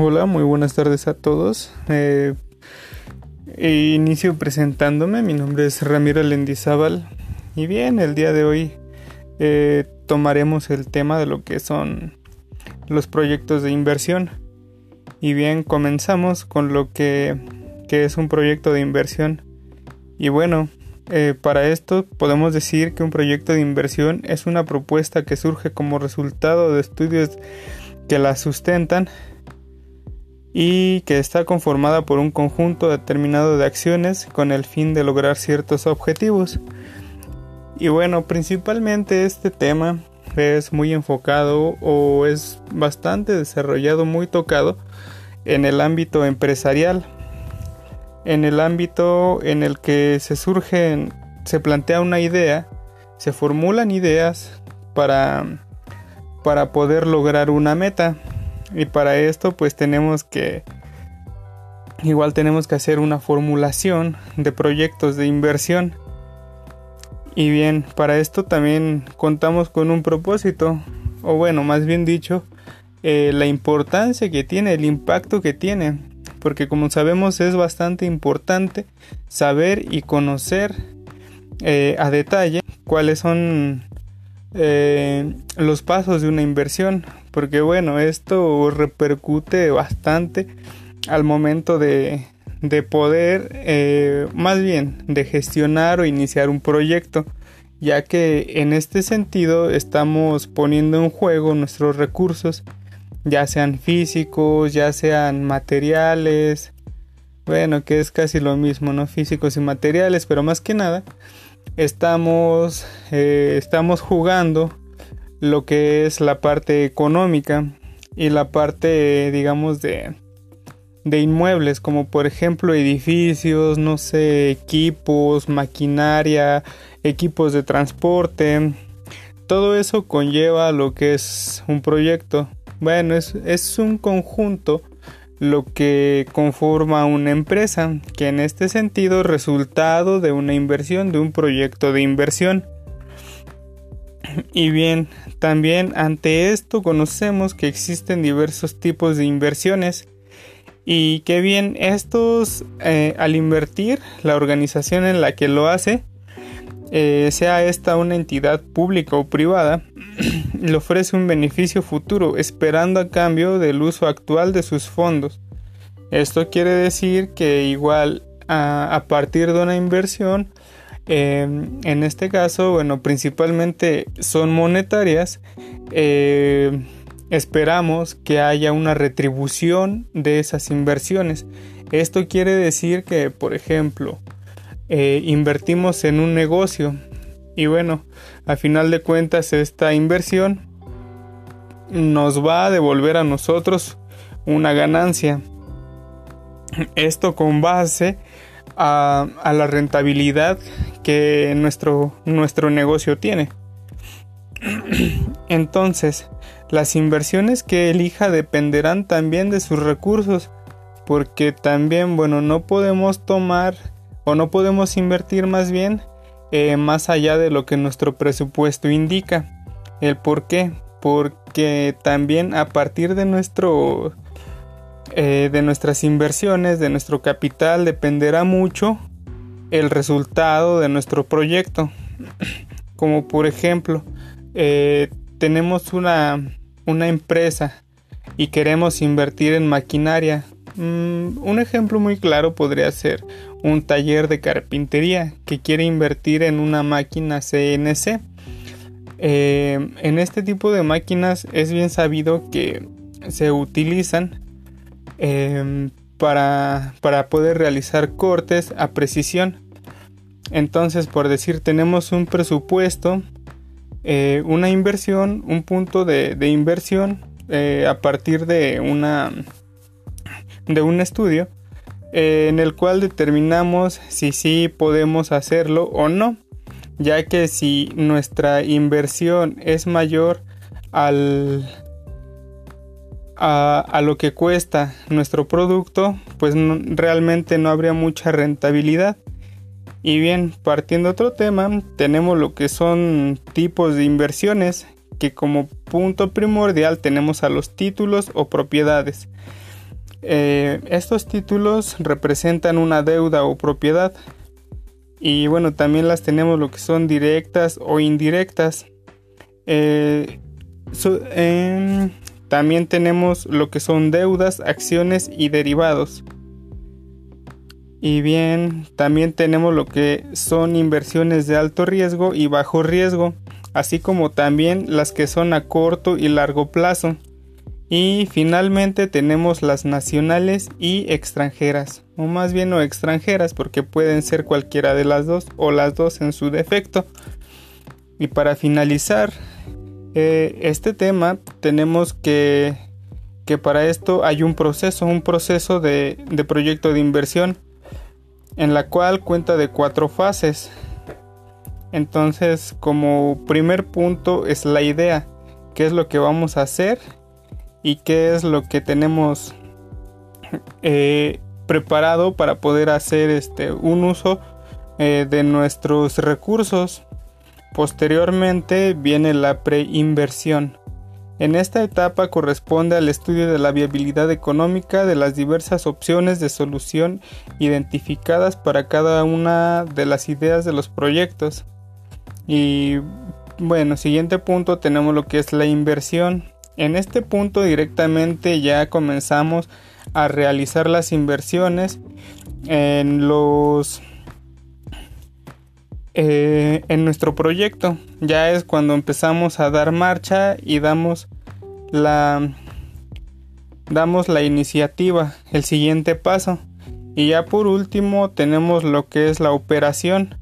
Hola, muy buenas tardes a todos. Eh, inicio presentándome, mi nombre es Ramiro Lendizábal y bien, el día de hoy eh, tomaremos el tema de lo que son los proyectos de inversión. Y bien, comenzamos con lo que, que es un proyecto de inversión. Y bueno, eh, para esto podemos decir que un proyecto de inversión es una propuesta que surge como resultado de estudios que la sustentan y que está conformada por un conjunto determinado de acciones con el fin de lograr ciertos objetivos. Y bueno, principalmente este tema es muy enfocado o es bastante desarrollado, muy tocado en el ámbito empresarial, en el ámbito en el que se surge, se plantea una idea, se formulan ideas para, para poder lograr una meta. Y para esto pues tenemos que igual tenemos que hacer una formulación de proyectos de inversión. Y bien, para esto también contamos con un propósito, o bueno, más bien dicho, eh, la importancia que tiene, el impacto que tiene, porque como sabemos es bastante importante saber y conocer eh, a detalle cuáles son eh, los pasos de una inversión, porque bueno, esto repercute bastante al momento de, de poder, eh, más bien, de gestionar o iniciar un proyecto, ya que en este sentido estamos poniendo en juego nuestros recursos, ya sean físicos, ya sean materiales, bueno, que es casi lo mismo, ¿no? Físicos y materiales, pero más que nada, estamos, eh, estamos jugando lo que es la parte económica y la parte, digamos, de, de inmuebles, como por ejemplo edificios, no sé, equipos, maquinaria, equipos de transporte. Todo eso conlleva lo que es un proyecto. Bueno, es, es un conjunto lo que conforma una empresa, que en este sentido es resultado de una inversión, de un proyecto de inversión. Y bien, también ante esto conocemos que existen diversos tipos de inversiones y que bien estos eh, al invertir la organización en la que lo hace, eh, sea esta una entidad pública o privada, le ofrece un beneficio futuro esperando a cambio del uso actual de sus fondos. Esto quiere decir que igual a partir de una inversión Em, en este caso, bueno, principalmente son monetarias. Eh, esperamos que haya una retribución de esas inversiones. Esto quiere decir que, por ejemplo, eh, invertimos en un negocio y bueno, a final de cuentas esta inversión nos va a devolver a nosotros una ganancia. Esto con base a la rentabilidad que nuestro, nuestro negocio tiene. Entonces, las inversiones que elija dependerán también de sus recursos, porque también, bueno, no podemos tomar o no podemos invertir más bien eh, más allá de lo que nuestro presupuesto indica. ¿El por qué? Porque también a partir de nuestro eh, de nuestras inversiones, de nuestro capital, dependerá mucho el resultado de nuestro proyecto. Como por ejemplo, eh, tenemos una, una, empresa y queremos invertir en maquinaria. Mm, un ejemplo muy claro podría ser un taller de carpintería que quiere invertir en una máquina CNC. Eh, en este tipo de máquinas es bien sabido que se utilizan eh, para, para poder realizar cortes a precisión. Entonces, por decir, tenemos un presupuesto, eh, una inversión, un punto de, inversión eh, a partir de una de un estudio eh, en el cual determinamos si sí podemos hacerlo o no, ya que si nuestra inversión es mayor al a, lo que cuesta nuestro producto, pues realmente no habría mucha rentabilidad. Y bien, partiendo otro tema, tenemos lo que son tipos de inversiones, que como punto primordial tenemos a los títulos o propiedades. Eh, estos títulos representan una deuda o propiedad. Y bueno, también las tenemos lo que son directas o indirectas. Eh, también tenemos lo que son deudas, acciones y derivados. Y bien, también tenemos lo que son inversiones de alto riesgo y bajo riesgo, así como también las que son a corto y largo plazo. Y finalmente tenemos las nacionales y extranjeras, o más bien no extranjeras porque pueden ser cualquiera de las dos o las dos en su defecto. Y para finalizar eh, este tema tenemos que, que para esto hay un proceso, un proceso de, de proyecto de inversión en la cual cuenta de cuatro fases. Entonces como primer punto es la idea, qué es lo que vamos a hacer y qué es lo que tenemos eh, preparado para poder hacer este un uso eh, de nuestros recursos. Posteriormente viene la preinversión. En esta etapa corresponde al estudio de la viabilidad económica de las diversas opciones de solución identificadas para cada una de las ideas de los proyectos. Y bueno, siguiente punto tenemos lo que es la inversión. En este punto directamente ya comenzamos a realizar las inversiones en los eh, en nuestro proyecto. Ya es cuando empezamos a dar marcha y damos la damos la iniciativa el siguiente paso. Y ya por último tenemos lo que es la operación.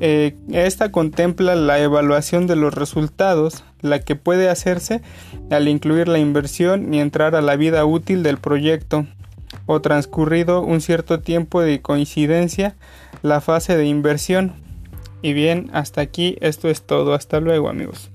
Eh, esta contempla la evaluación de los resultados, la que puede hacerse al incluir la inversión y entrar a la vida útil del proyecto, o transcurrido un cierto tiempo de coincidencia la fase de inversión. Y bien, hasta aquí esto es todo. Hasta luego amigos.